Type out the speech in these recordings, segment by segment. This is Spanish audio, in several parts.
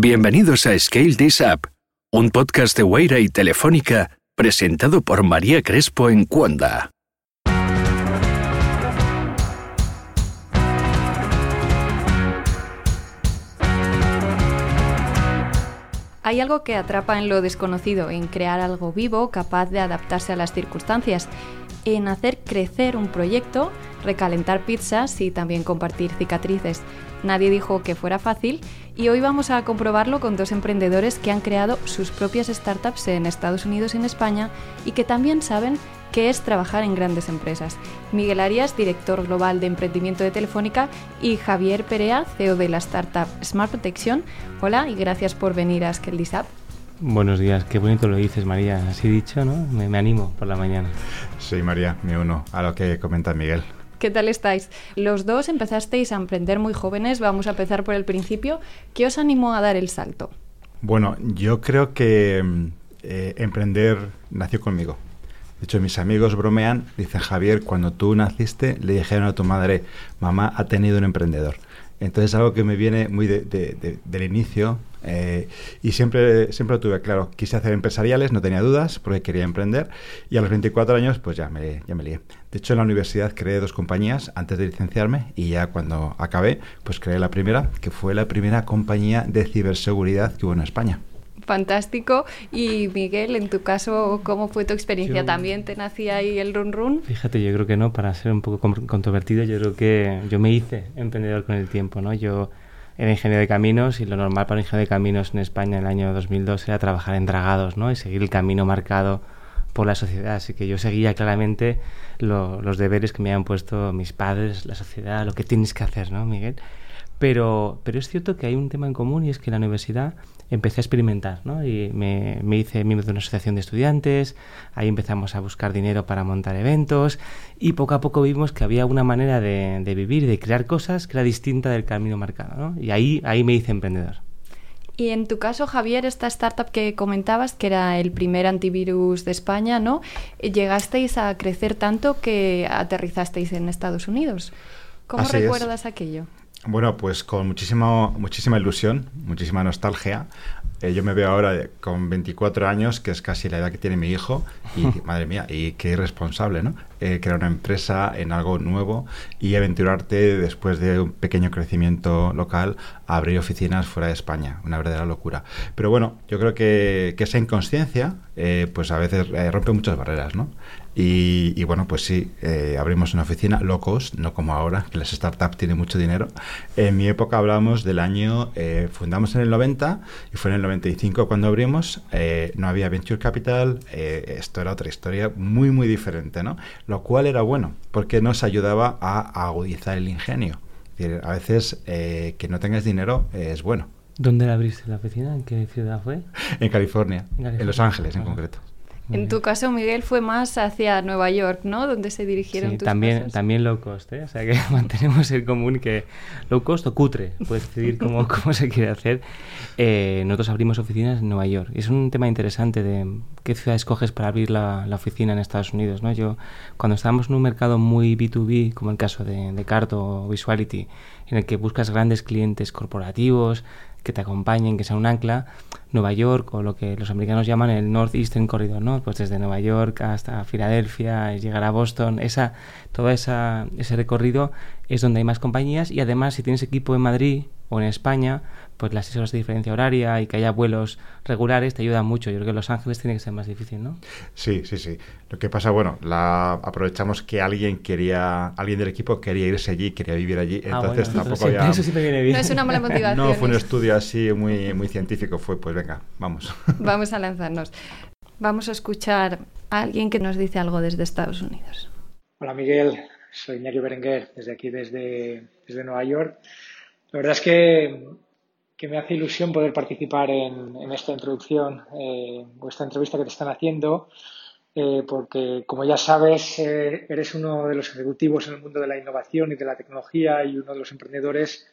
Bienvenidos a Scale This Up, un podcast de Weira y Telefónica presentado por María Crespo en Cuanda. Hay algo que atrapa en lo desconocido, en crear algo vivo capaz de adaptarse a las circunstancias, en hacer crecer un proyecto, recalentar pizzas y también compartir cicatrices. Nadie dijo que fuera fácil y hoy vamos a comprobarlo con dos emprendedores que han creado sus propias startups en Estados Unidos y en España y que también saben qué es trabajar en grandes empresas. Miguel Arias, director global de emprendimiento de Telefónica, y Javier Perea, CEO de la startup Smart Protection. Hola y gracias por venir a Skeldisap. Buenos días, qué bonito lo dices, María. Así dicho, ¿no? Me, me animo por la mañana. Sí, María, me uno a lo que comenta Miguel. ¿Qué tal estáis? Los dos empezasteis a emprender muy jóvenes, vamos a empezar por el principio. ¿Qué os animó a dar el salto? Bueno, yo creo que eh, emprender nació conmigo. De hecho, mis amigos bromean, dicen Javier, cuando tú naciste le dijeron a tu madre, mamá ha tenido un emprendedor. Entonces algo que me viene muy de, de, de, del inicio eh, y siempre, siempre lo tuve claro. Quise hacer empresariales, no tenía dudas porque quería emprender y a los 24 años pues ya me, ya me lié. De hecho en la universidad creé dos compañías antes de licenciarme y ya cuando acabé pues creé la primera que fue la primera compañía de ciberseguridad que hubo en España. Fantástico. Y Miguel, en tu caso, ¿cómo fue tu experiencia? Yo- ¿También te nacía ahí el run run? Fíjate, yo creo que no, para ser un poco con- controvertido, yo creo que yo me hice emprendedor con el tiempo, ¿no? Yo era ingeniero de caminos y lo normal para un ingeniero de caminos en España en el año 2002 era trabajar en dragados, ¿no? Y seguir el camino marcado por la sociedad. Así que yo seguía claramente lo- los deberes que me habían puesto mis padres, la sociedad, lo que tienes que hacer, ¿no, Miguel? Pero, pero es cierto que hay un tema en común y es que en la universidad empecé a experimentar, ¿no? Y me, me hice miembro de una asociación de estudiantes, ahí empezamos a buscar dinero para montar eventos y poco a poco vimos que había una manera de, de vivir de crear cosas que era distinta del camino marcado, ¿no? Y ahí, ahí me hice emprendedor. Y en tu caso, Javier, esta startup que comentabas, que era el primer antivirus de España, ¿no? Llegasteis a crecer tanto que aterrizasteis en Estados Unidos. ¿Cómo Así es. recuerdas aquello? Bueno, pues con muchísimo, muchísima ilusión, muchísima nostalgia. Eh, yo me veo ahora con 24 años, que es casi la edad que tiene mi hijo, y madre mía, y qué irresponsable, ¿no? Eh, crear una empresa en algo nuevo y aventurarte después de un pequeño crecimiento local a abrir oficinas fuera de España, una verdadera locura. Pero bueno, yo creo que, que esa inconsciencia, eh, pues a veces eh, rompe muchas barreras, ¿no? Y, y bueno, pues sí, eh, abrimos una oficina locos, no como ahora, que las startups tienen mucho dinero. En mi época hablamos del año, eh, fundamos en el 90 y fue en el 95 cuando abrimos, eh, no había venture capital, eh, esto era otra historia muy, muy diferente, ¿no? Lo cual era bueno, porque nos ayudaba a agudizar el ingenio. Es decir, a veces eh, que no tengas dinero es bueno. ¿Dónde la abriste la oficina? ¿En qué ciudad fue? En California, En California. en Los Ángeles en concreto. Muy En bien. tu caso, Miguel, fue más hacia Nueva York, ¿no? Donde se dirigieron Sí, tus también, pasos. también low cost, ¿eh? O sea que mantenemos el común que low cost o cutre, puedes decidir cómo, cómo se quiere hacer. Eh, nosotros abrimos oficinas en Nueva York. Y es un tema interesante de qué ciudad escoges para abrir la, la oficina en Estados Unidos, ¿no? Yo, cuando estábamos en un mercado muy B2B, como el caso de, de Carto o Visuality, en el que buscas grandes clientes corporativos que te acompañen, que sean un ancla, Nueva York o lo que los americanos llaman el Northeastern Corridor, ¿no? Pues desde Nueva York hasta Filadelfia, llegar a Boston, esa, todo esa, ese recorrido es donde hay más compañías y además si tienes equipo en Madrid o en España, pues las seis horas de diferencia horaria y que haya vuelos regulares te ayudan mucho. Yo creo que Los Ángeles tiene que ser más difícil, ¿no? Sí, sí, sí. Lo que pasa, bueno, la aprovechamos que alguien quería, alguien del equipo quería irse allí, quería vivir allí, Ah, entonces bueno, tampoco siempre- había... Eso siempre viene bien. No es una mala motivación. No fue un es- estudio así muy, muy científico, fue pues venga, vamos. Vamos a lanzarnos. Vamos a escuchar a alguien que nos dice algo desde Estados Unidos. Hola Miguel, soy Iñaki Berenguer, desde aquí, desde, desde Nueva York. La verdad es que, que me hace ilusión poder participar en, en esta introducción eh, o esta entrevista que te están haciendo, eh, porque como ya sabes, eh, eres uno de los ejecutivos en el mundo de la innovación y de la tecnología y uno de los emprendedores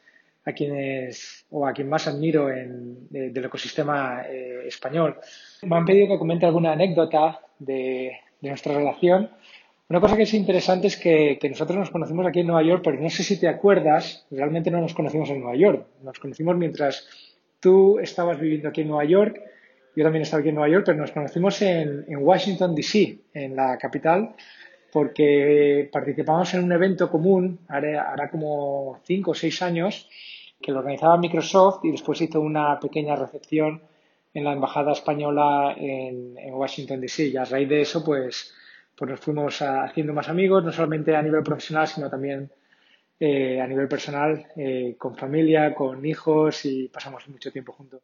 a quienes o a quien más admiro en, de- del ecosistema español. Me han pedido que comente alguna anécdota de nuestra relación. Una cosa que es interesante es que, nosotros nos conocimos aquí en Nueva York, pero no sé si te acuerdas, realmente no nos conocimos en Nueva York. Nos conocimos mientras tú estabas viviendo aquí en Nueva York, yo también estaba aquí en Nueva York, pero nos conocimos en, en Washington, D.C., en la capital, porque participamos en un evento común, hará, hará como cinco o seis años, que lo organizaba Microsoft y después hizo una pequeña recepción en la embajada española en, en Washington DC. Y a raíz de eso, pues, pues nos fuimos haciendo más amigos, no solamente a nivel profesional, sino también eh, a nivel personal, eh, con familia, con hijos y pasamos mucho tiempo juntos.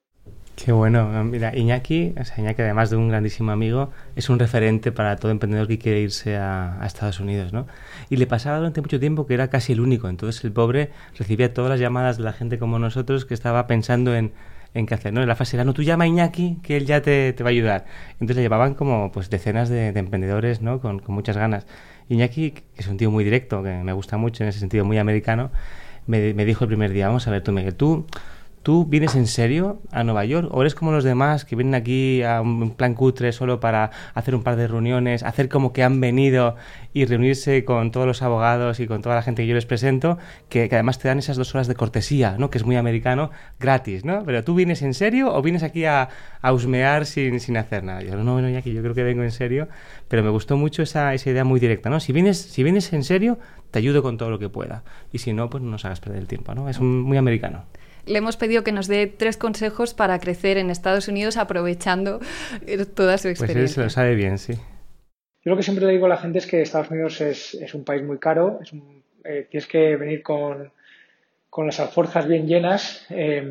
Qué bueno. Mira, Iñaki, o sea, Iñaki, además de un grandísimo amigo, es un referente para todo emprendedor que quiere irse a, a, Estados Unidos, ¿no? Y le pasaba durante mucho tiempo que era casi el único. Entonces el pobre recibía todas las llamadas de la gente como nosotros que estaba pensando en en qué hacer, ¿no? En la fase era, no, tú llama a Iñaki, que él ya te, te va a ayudar. Entonces le llevaban como pues decenas de, de emprendedores, ¿no? Con, con, muchas ganas. Iñaki, que es un tío muy directo, que me gusta mucho en ese sentido, muy americano, me, me dijo el primer día, vamos a ver tú, Miguel, tú ¿Tú vienes en serio a Nueva York o eres como los demás que vienen aquí a un plan cutre solo para hacer un par de reuniones, hacer como que han venido y reunirse con todos los abogados y con toda la gente que yo les presento, que, además te dan esas dos horas de cortesía, ¿no? que es muy americano, gratis, ¿no? Pero tú vienes en serio o vienes aquí a, a husmear sin, sin hacer nada. Yo no, bueno, ya que yo creo que vengo en serio, pero me gustó mucho esa, esa idea muy directa, ¿no? Si vienes, si vienes en serio, te ayudo con todo lo que pueda. Y si no, pues no nos hagas perder el tiempo, ¿no? Es muy americano le hemos pedido que nos dé tres consejos para crecer en Estados Unidos aprovechando toda su experiencia. Pues él se lo sabe bien, sí. Yo lo que siempre le digo a la gente es que Estados Unidos es, es un país muy caro, es un, eh, tienes que venir con, con, las alforjas bien llenas eh,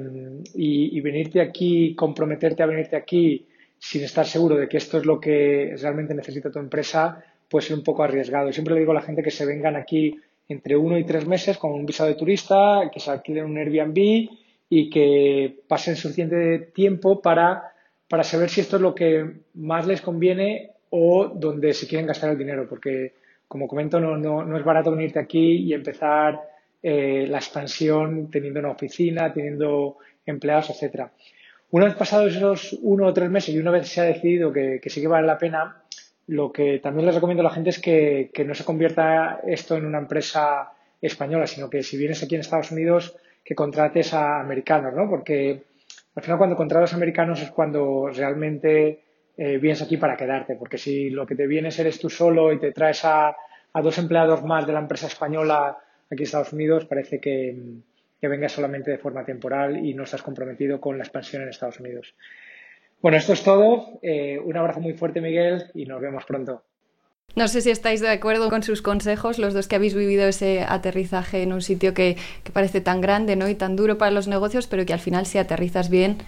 y, y, venirte aquí, comprometerte a venirte aquí sin estar seguro de que esto es lo que realmente necesita tu empresa, puede ser un poco arriesgado. Siempre le digo a la gente que se vengan aquí entre uno y tres meses con un visado de turista, que se alquilen un Airbnb y que pasen suficiente tiempo para, para saber si esto es lo que más les conviene o donde se quieren gastar el dinero, porque como comento, no, no, no es barato venirte aquí y empezar eh, la expansión teniendo una oficina, teniendo empleados, etcétera. Una vez pasados esos uno o tres meses y una vez se ha decidido que, que sí que vale la pena, lo que también les recomiendo a la gente es que, que, no se convierta esto en una empresa española, sino que si vienes aquí en Estados Unidos, que contrates a americanos, ¿no? Porque al final cuando contratas a americanos es cuando realmente eh, vienes aquí para quedarte, porque si lo que te vienes eres tú solo y te traes a, a dos empleados más de la empresa española aquí en Estados Unidos, parece que, que vengas solamente de forma temporal y no estás comprometido con la expansión en Estados Unidos. Bueno, esto es todo. Eh, un abrazo muy fuerte, Miguel, y nos vemos pronto. No sé si estáis de acuerdo con sus consejos, los dos que habéis vivido ese aterrizaje en un sitio que, que, parece tan grande ¿no? y tan duro para los negocios, pero que al final si aterrizas bien,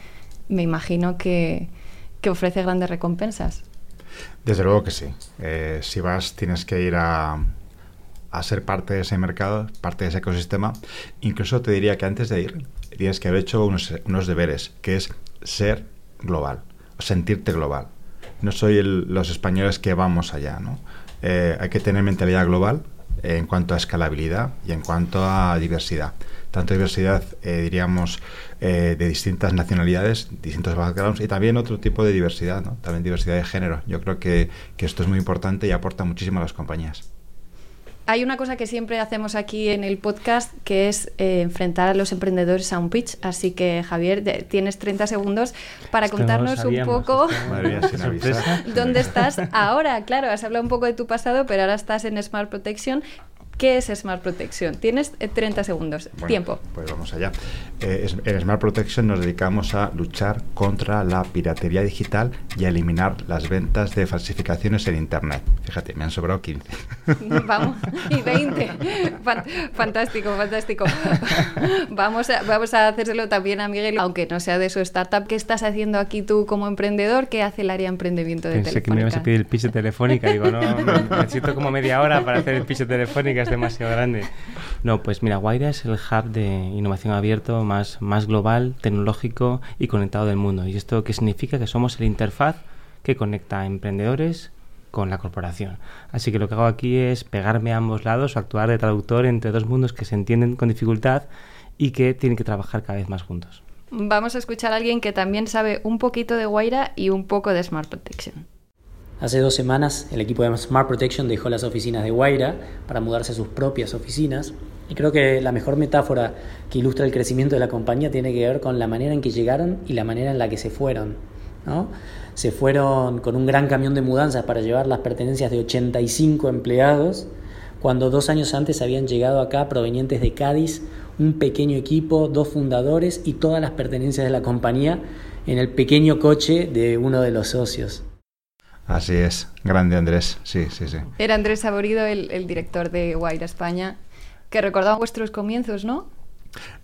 me imagino que, que ofrece grandes recompensas. Desde luego que sí. Eh, si vas, tienes que ir a, a ser parte de ese mercado, parte de ese ecosistema. Incluso te diría que antes de ir, tienes que haber hecho unos, unos deberes, que es ser global, sentirte global. No soy el, los españoles que vamos allá, ¿no? Eh, hay que tener mentalidad global eh, en cuanto a escalabilidad y en cuanto a diversidad. Tanto diversidad, eh, diríamos, de distintas nacionalidades, distintos backgrounds y también otro tipo de diversidad, ¿no? también diversidad de género. Yo creo que, que esto es muy importante y aporta muchísimo a las compañías hay una cosa que siempre hacemos aquí en el podcast que es eh, enfrentar a los emprendedores a un pitch. Así que, Javier, de, tienes 30 segundos para esto contarnos no sabíamos, un poco dónde estás ahora. Claro, has hablado un poco de tu pasado, pero ahora estás en Smart Protection. ¿Qué es Smart Protection? Tienes 30 segundos. Bueno, Tiempo. Pues vamos allá. Eh, en Smart Protection nos dedicamos a luchar contra la piratería digital y a eliminar las ventas de falsificaciones en Internet. Fíjate, me han sobrado 15. Vamos, y 20. Fantástico, fantástico. Vamos a, vamos a hacérselo también a Miguel, aunque no sea de su startup. ¿Qué estás haciendo aquí tú como emprendedor? ¿Qué hace el área de emprendimiento de Pensé Telefónica? que me ibas a pedir el pitch Telefónica. Digo, no, necesito como media hora para hacer el pitch Telefónica. Demasiado grande. No, pues mira, Guaira es el hub de innovación abierto más, más global, tecnológico y conectado del mundo. ¿Y esto qué significa? Que somos el interfaz que conecta a emprendedores con la corporación. Así que lo que hago aquí es pegarme a ambos lados o actuar de traductor entre dos mundos que se entienden con dificultad y que tienen que trabajar cada vez más juntos. Vamos a escuchar a alguien que también sabe un poquito de Guaira y un poco de Smart Protection. Hace dos semanas el equipo de Smart Protection dejó las oficinas de Guaira para mudarse a sus propias oficinas Y creo que la mejor metáfora que ilustra el crecimiento de la compañía tiene que ver con la manera en que llegaron y la manera en la que se fueron. ¿no? Se fueron con un gran camión de mudanzas para llevar las pertenencias de 85 empleados, cuando dos años antes habían llegado acá provenientes de Cádiz un pequeño equipo, dos fundadores y todas las pertenencias de la compañía en el pequeño coche de uno de los socios. Así es, grande Andrés, sí, sí, sí. Era Andrés Saborido, el, director de Guaira España, que recordaba vuestros comienzos, ¿no?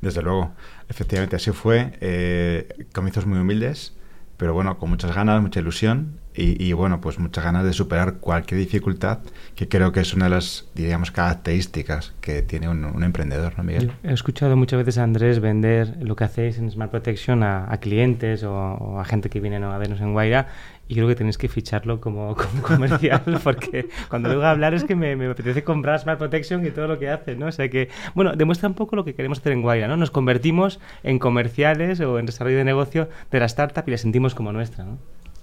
Desde luego, efectivamente así fue, eh, comienzos muy humildes, pero bueno, con muchas ganas, mucha ilusión y, bueno, pues muchas ganas de superar cualquier dificultad, que creo que es una de las, diríamos, características que tiene un, emprendedor, ¿no, Miguel? He escuchado muchas veces a Andrés vender lo que hacéis en Smart Protection a, clientes o, a gente que viene a vernos en Guaira y creo que tenéis que ficharlo como, comercial porque cuando luego a hablar es que me, me, apetece comprar Smart Protection y todo lo que hace, ¿no? O sea que, bueno, demuestra un poco lo que queremos hacer en Guaira, ¿no? Nos convertimos en comerciales o en desarrollo de negocio de la startup y la sentimos como nuestra, ¿no?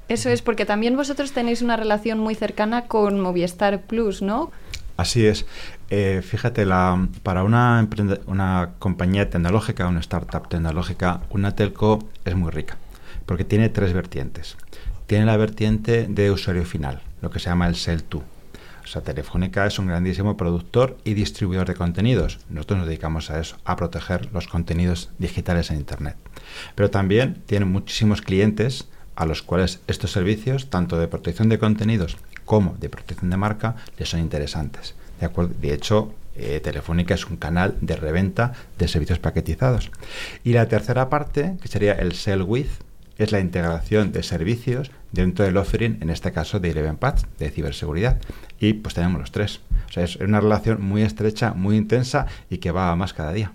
Eso es, porque también vosotros tenéis una relación muy cercana con Movistar Plus, ¿no? Así es. Eh, fíjate, la, para una, una compañía tecnológica, una startup tecnológica, una telco es muy rica, porque tiene tres vertientes. Tiene la vertiente de usuario final, lo que se llama el Sell to. O sea, Telefónica es un grandísimo productor y distribuidor de contenidos. Nosotros nos dedicamos a eso, a proteger los contenidos digitales en Internet. Pero también tiene muchísimos clientes a los cuales estos servicios, tanto de protección de contenidos como de protección de marca, les son interesantes. De, acuerdo? de hecho, eh, Telefónica es un canal de reventa de servicios paquetizados. Y la tercera parte, que sería el Sell With, es la integración de servicios dentro del offering, en este caso de Eleven Paths, de ciberseguridad. Y pues tenemos los tres. O sea, es una relación muy estrecha, muy intensa y que va a más cada día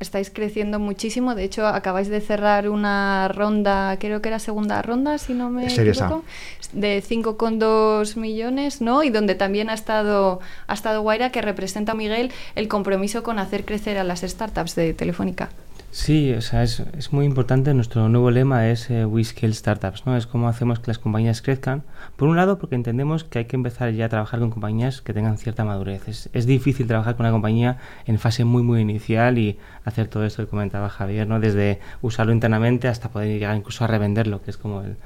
estáis creciendo muchísimo. De hecho, acabáis de cerrar una ronda, creo que era segunda ronda, si no me equivoco, de 5,2 millones, ¿no? Y donde también ha estado, ha estado Guaira, que representa a Miguel el compromiso con hacer crecer a las startups de Telefónica. Sí, o sea, es, es muy importante. Nuestro nuevo lema es eh, We Scale Startups, ¿no? Es cómo hacemos que las compañías crezcan. Por un lado, porque entendemos que hay que empezar ya a trabajar con compañías que tengan cierta madurez. Es, es difícil trabajar con una compañía en fase muy, muy inicial y hacer todo esto que comentaba Javier, ¿no? Desde usarlo internamente hasta poder llegar incluso a revenderlo, que es como el,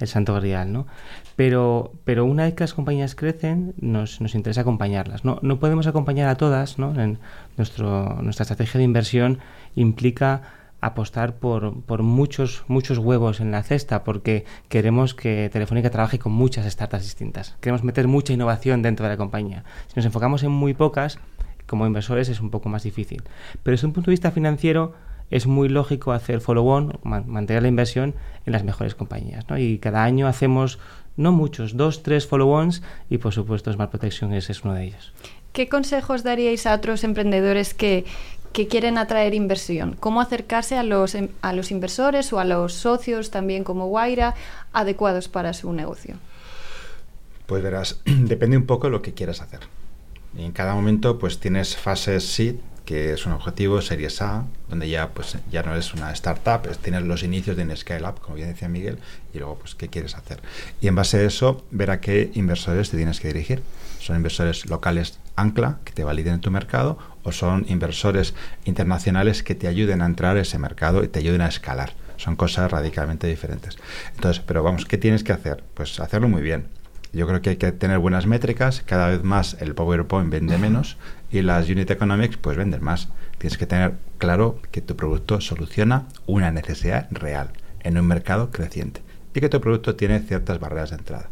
el santo grial, ¿no? Pero, pero una vez que las compañías crecen, nos, nos interesa acompañarlas. No, no podemos acompañar a todas, ¿no? En nuestro, nuestra estrategia de inversión implica apostar por, por, muchos, muchos huevos en la cesta porque queremos que Telefónica trabaje con muchas startups distintas. Queremos meter mucha innovación dentro de la compañía. Si nos enfocamos en muy pocas, como inversores es un poco más difícil. Pero desde un punto de vista financiero, es muy lógico hacer follow-on, mantener la inversión en las mejores compañías. ¿no? Y cada año hacemos, no muchos, dos, tres follow-ons y por supuesto Smart Protection es, es uno de ellos. ¿Qué consejos daríais a otros emprendedores que, que quieren atraer inversión? ¿Cómo acercarse a los, em, a los inversores o a los socios también como Guaira adecuados para su negocio? Pues verás, depende un poco de lo que quieras hacer. Y en cada momento pues tienes fases seed que es un objetivo, Series A, donde ya pues ya no es una startup, es, tienes los inicios de un scale up, como bien decía Miguel, y luego pues qué quieres hacer. Y en base a eso, ver a qué inversores te tienes que dirigir. ¿Son inversores locales ancla que te validen en tu mercado o son inversores internacionales que te ayuden a entrar a ese mercado y te ayuden a escalar? Son cosas radicalmente diferentes. Entonces, pero vamos, ¿qué tienes que hacer? Pues hacerlo muy bien yo creo que hay que tener buenas métricas, cada vez más el PowerPoint vende menos y las Unit Economics pues venden más. Tienes que tener claro que tu producto soluciona una necesidad real en un mercado creciente y que tu producto tiene ciertas barreras de entrada.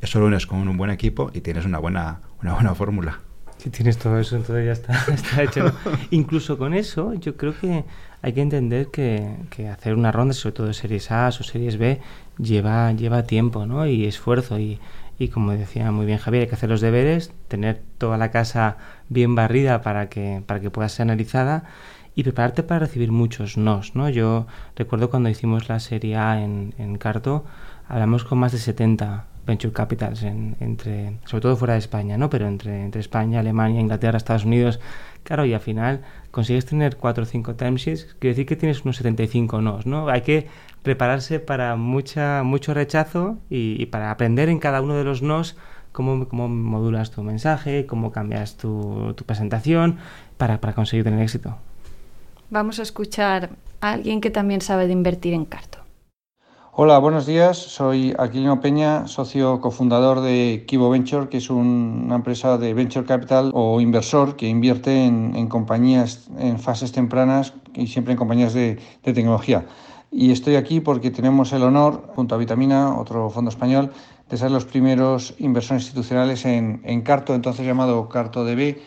Eso lo unes con un buen equipo y tienes una buena, una buena fórmula. Si tienes todo eso, entonces ya está, está hecho. Incluso con eso, yo creo que hay que entender que, que, hacer una ronda, sobre todo de series A o series B, lleva, lleva tiempo ¿no? y esfuerzo. Y y como decía muy bien Javier, hay que hacer los deberes, tener toda la casa bien barrida para que, para que pueda ser analizada y prepararte para recibir muchos nos, ¿no? Yo recuerdo cuando hicimos la serie A en, en Carto, hablamos con más de 70 venture capitals en, entre, sobre todo fuera de España, ¿no? Pero entre, entre España, Alemania, Inglaterra, Estados Unidos, claro, y al final consigues tener 4 o 5 timesheets, quiere decir que tienes unos 75 nos, ¿no? Hay que prepararse para mucha, mucho rechazo y, para aprender en cada uno de los nos cómo, cómo modulas tu mensaje, cómo cambias tu, tu presentación para, para conseguir tener éxito. Vamos a escuchar a alguien que también sabe de invertir en Carto. Hola, buenos días. Soy Aquilino Peña, socio cofundador de Kibo Venture, que es una empresa de venture capital o inversor que invierte en, compañías en fases tempranas y siempre en compañías de, tecnología. Y estoy aquí porque tenemos el honor, junto a Vitamina, otro fondo español, de ser los primeros inversores institucionales en, en Carto, entonces llamado Carto DB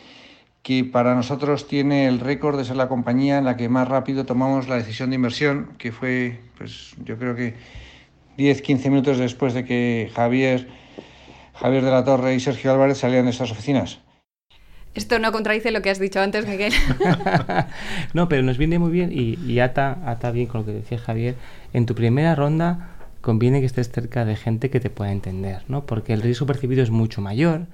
que para nosotros tiene el récord de ser la compañía en la que más rápido tomamos la decisión de inversión, que fue, pues yo creo que 10, 15 minutos después de que Javier, Javier de la Torre y Sergio Álvarez salían de estas oficinas. Esto no contradice lo que has dicho antes, Miguel. no, pero nos viene muy bien y, y ata, ata bien con lo que decía Javier. En tu primera ronda conviene que estés cerca de gente que te pueda entender, ¿no? Porque el riesgo percibido es mucho mayor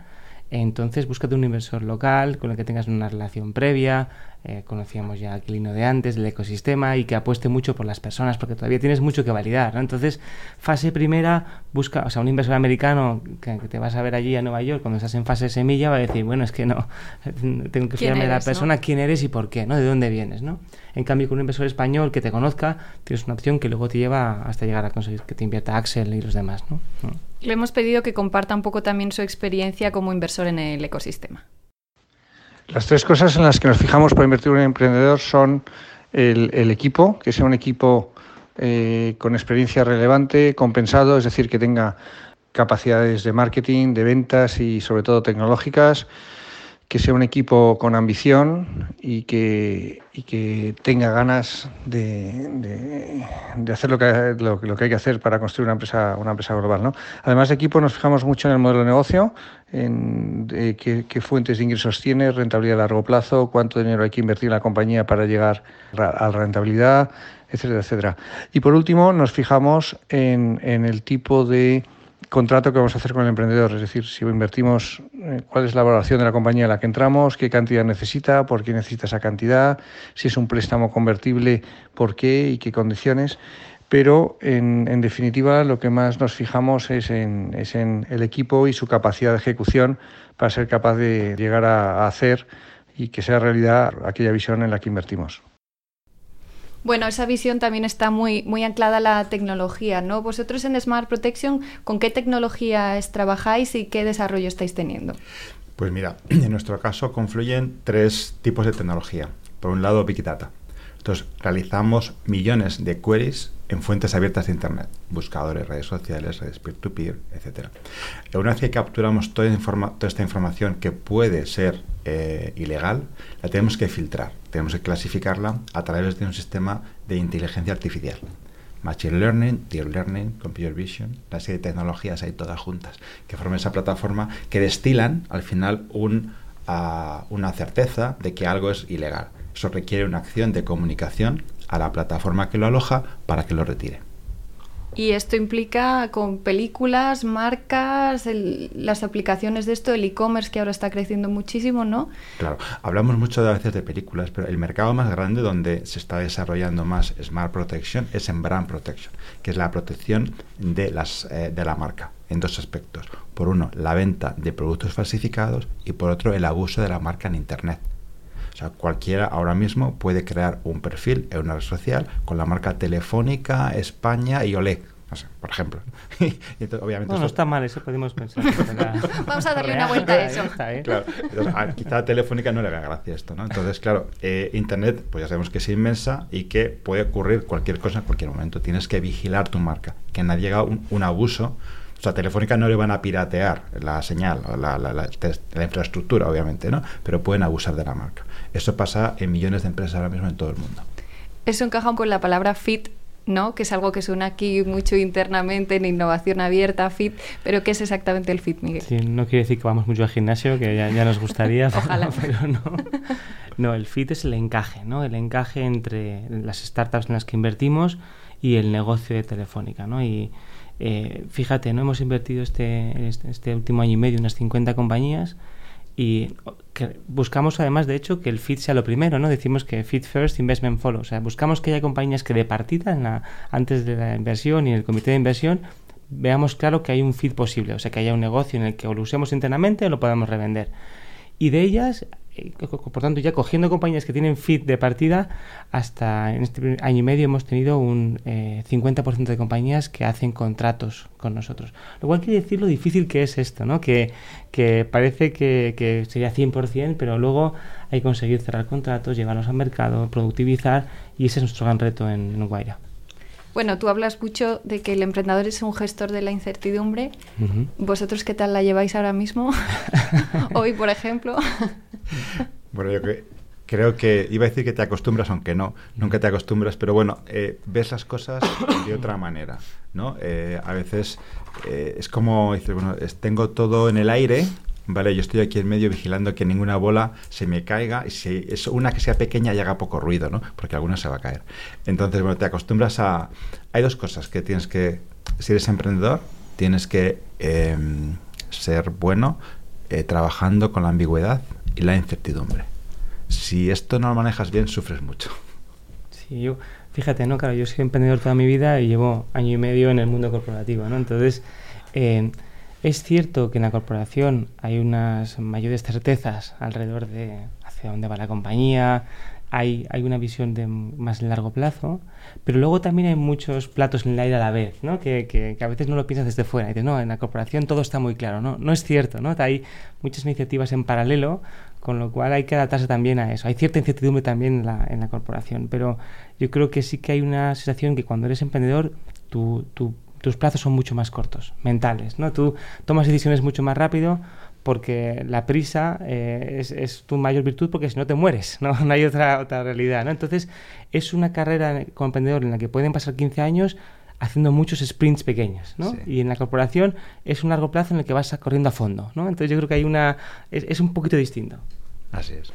entonces búscate un inversor local con el que tengas una relación previa, eh, conocíamos ya a Aquilino de antes, del ecosistema y que apueste mucho por las personas porque todavía tienes mucho que validar. ¿no? Entonces, fase primera, busca, o sea, un inversor americano que, te vas a ver allí a Nueva York cuando estás en fase semilla va a decir, bueno, es que no, tengo que fiarme de la persona, quién eres y por qué, ¿no? De dónde vienes, ¿no? En cambio, con un inversor español que te conozca, tienes una opción que luego te lleva hasta llegar a conseguir que te invierta Axel y los demás, ¿no? Le hemos pedido que comparta un poco también su experiencia como inversor en el ecosistema. Las tres cosas en las que nos fijamos para invertir en un emprendedor son el, equipo, que sea un equipo eh, con experiencia relevante, compensado, es decir, que tenga capacidades de marketing, de ventas y sobre todo tecnológicas que sea un equipo con ambición y que, y que tenga ganas de, de, hacer lo que, lo, que hay que hacer para construir una empresa, una empresa global. ¿no? Además de equipo, nos fijamos mucho en el modelo de negocio, en qué, fuentes de ingresos tiene, rentabilidad a largo plazo, cuánto dinero hay que invertir en la compañía para llegar a la rentabilidad, etcétera, etcétera. Y por último, nos fijamos en, en el tipo de contrato que vamos a hacer con el emprendedor, es decir, si invertimos, eh, cuál es la valoración de la compañía en la que entramos, qué cantidad necesita, por qué necesita esa cantidad, si es un préstamo convertible, por qué y qué condiciones. Pero en, definitiva lo que más nos fijamos es en, el equipo y su capacidad de ejecución para ser capaz de llegar a hacer y que sea realidad aquella visión en la que invertimos. Bueno, esa visión también está muy, muy anclada a la tecnología, ¿no? Vosotros en Smart Protection, ¿con qué tecnologías trabajáis y qué desarrollo estáis teniendo? Pues mira, en nuestro caso confluyen tres tipos de tecnología. Por un lado, Big Data. Entonces, realizamos millones de queries en fuentes abiertas de Internet, buscadores, redes sociales, redes peer-to-peer, etc. Una vez que capturamos toda, toda esta información que puede ser eh, ilegal, la tenemos que filtrar, tenemos que clasificarla a través de un sistema de inteligencia artificial. Machine Learning, Deep Learning, Computer Vision, una serie de tecnologías ahí todas juntas, que forman esa plataforma que destilan al final un, una certeza de que algo es ilegal. Eso requiere una acción de comunicación a la plataforma que lo aloja para que lo retire. Y esto implica con películas, marcas, las aplicaciones de esto, el e-commerce que ahora está creciendo muchísimo, ¿no? Claro, hablamos mucho de, a veces de películas, pero el mercado más grande donde se está desarrollando más Smart Protection es en Brand Protection, que es la protección de, las, eh, de la marca en dos aspectos. Por uno, la venta de productos falsificados y por otro, el abuso de la marca en Internet. Sea, cualquiera ahora mismo puede crear un perfil en una red social con la marca Telefónica, España y Olé. No sé, por ejemplo. obviamente no, está mal, eso podemos pensar. Vamos a darle una vuelta a eso. ¿eh? Claro, quizá a Telefónica no le haga gracia esto, ¿no? Entonces, claro, eh, Internet, pues ya sabemos que es inmensa y que puede ocurrir cualquier cosa en cualquier momento. Tienes que vigilar tu marca, que nadie haga un, abuso o sea, Telefónica no le van a piratear la señal, la, la, la, infraestructura, obviamente, ¿no? Pero pueden abusar de la marca. Eso pasa en millones de empresas ahora mismo en todo el mundo. Eso encaja con la palabra fit, ¿no? Que es algo que suena aquí mucho internamente en innovación abierta, fit, pero ¿qué es exactamente el fit, Miguel? Sí, no quiere decir que vamos mucho al gimnasio, que ya, ya nos gustaría, Ojalá. pero no. No, el fit es el encaje, ¿no? El encaje entre las startups en las que invertimos y el negocio de Telefónica, ¿no? Y eh, fíjate, no hemos invertido este, este, este último año y medio unas 50 compañías y buscamos además, de hecho, que el fit sea lo primero, ¿no? Decimos que fit first, investment follow. O sea, buscamos que haya compañías que de partida, en la, antes de la inversión y el comité de inversión, veamos claro que hay un fit posible, o sea, que haya un negocio en el que lo usemos internamente o lo podamos revender. Y de ellas, por tanto, ya cogiendo compañías que tienen fit de partida, hasta en este año y medio hemos tenido un 50% eh, de compañías que hacen contratos con nosotros. Lo cual quiere decir lo difícil que es esto, ¿no? Que, que parece que, que sería 100%, pero luego hay que conseguir cerrar contratos, llevarlos al mercado, productivizar, y ese es nuestro gran reto en, en Guaira. Bueno, tú hablas mucho de que el emprendedor es un gestor de la incertidumbre. ¿Vosotros qué tal la lleváis ahora mismo? Hoy, por ejemplo. bueno, yo creo que iba a decir que te acostumbras, aunque no, nunca te acostumbras, pero bueno, eh, ves las cosas de otra manera, ¿no? Eh, a veces eh, es como, dices, bueno, tengo todo en el aire, ¿vale? Yo estoy aquí en medio vigilando que ninguna bola se me caiga y si es una que sea pequeña y haga poco ruido, ¿no? Porque alguna se va a caer. Entonces, bueno, te acostumbras a... Hay dos cosas que tienes que... Si eres emprendedor, tienes que em, ser bueno eh, trabajando con la ambigüedad y la incertidumbre. Si esto no lo manejas bien, sufres mucho. Sí, yo... Fíjate, ¿no? Claro, yo soy emprendedor toda mi vida y llevo año y medio en el mundo corporativo, ¿no? Entonces... Eh, es cierto que en la corporación hay unas mayores certezas alrededor de hacia dónde va la compañía, hay, hay una visión de más largo plazo, pero luego también hay muchos platos en el aire a la vez, ¿no? que, que, a veces no lo piensas desde fuera. Y dices, no, en la corporación todo está muy claro. No, no es cierto, ¿no? hay muchas iniciativas en paralelo, con lo cual hay que adaptarse también a eso. Hay cierta incertidumbre también en la, corporación, pero yo creo que sí que hay una sensación que cuando eres emprendedor, tu, tu tus plazos son mucho más cortos, mentales, ¿no? Tú tomas decisiones mucho más rápido porque la prisa eh, es, tu mayor virtud porque si no te mueres, ¿no? no hay otra, otra realidad, ¿no? Entonces, es una carrera como emprendedor en la que pueden pasar 15 años haciendo muchos sprints pequeños, ¿no? Y en la corporación es un largo plazo en el que vas corriendo a fondo, ¿no? Entonces yo creo que hay una... es un poquito distinto. Así es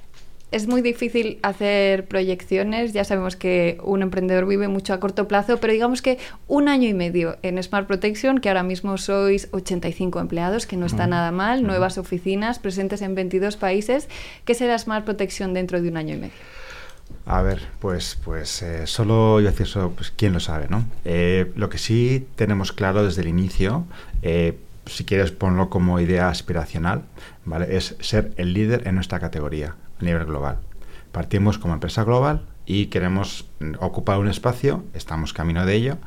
es muy difícil hacer proyecciones. Ya sabemos que un emprendedor vive mucho a corto plazo, pero digamos que un año y medio en Smart Protection, que ahora mismo sois 85 empleados, que no está nada mal, nuevas oficinas presentes en 22 países. ¿Qué será Smart Protection dentro de un año y medio? A ver, pues, pues eh, solo yo decir eso, pues quién lo sabe, ¿no? Eh, lo que sí tenemos claro desde el inicio, eh, si quieres ponlo como idea aspiracional, ¿vale? Es ser el líder en nuestra categoría a nivel global. Partimos como empresa global y queremos ocupar un espacio, estamos camino de ello.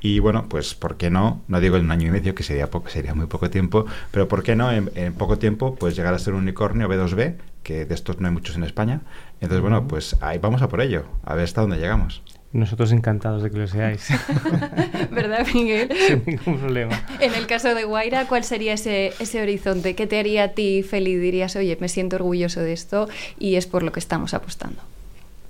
Y bueno, pues ¿por qué no? No digo en un año y medio, que sería, poco, sería muy poco tiempo, pero ¿por qué no en, poco tiempo pues llegar a ser un unicornio B2B, que de estos no hay muchos en España? Entonces, bueno, pues ahí vamos a por ello, a ver hasta dónde llegamos. Nosotros encantados de que lo seáis. ¿Verdad, Miguel? Sin ningún problema. En el caso de Guaira, ¿cuál sería ese, ese horizonte? ¿Qué te haría a ti feliz? Dirías, oye, me siento orgulloso de esto y es por lo que estamos apostando.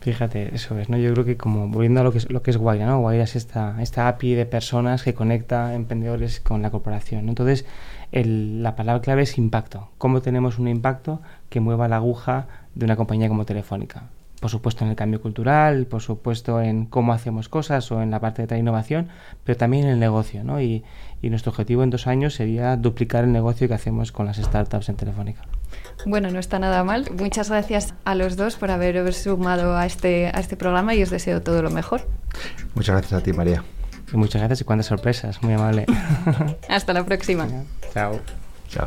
Fíjate, eso es, ¿no? Yo creo que como volviendo a lo que es, lo que es Guaira, ¿no? Guaira es esta, esta API de personas que conecta emprendedores con la corporación. Entonces, el, la palabra clave es impacto. ¿Cómo tenemos un impacto que mueva la aguja de una compañía como Telefónica? Por supuesto en el cambio cultural, por supuesto en cómo hacemos cosas o en la parte de la innovación, pero también en el negocio, ¿no? Y, y, nuestro objetivo en dos años sería duplicar el negocio que hacemos con las startups en Telefónica. Bueno, no está nada mal. Muchas gracias a los dos por haber sumado a este, a este programa y os deseo todo lo mejor. Muchas gracias a ti, María. Y muchas gracias y cuántas sorpresas, muy amable. Hasta la próxima. Chao. Chao.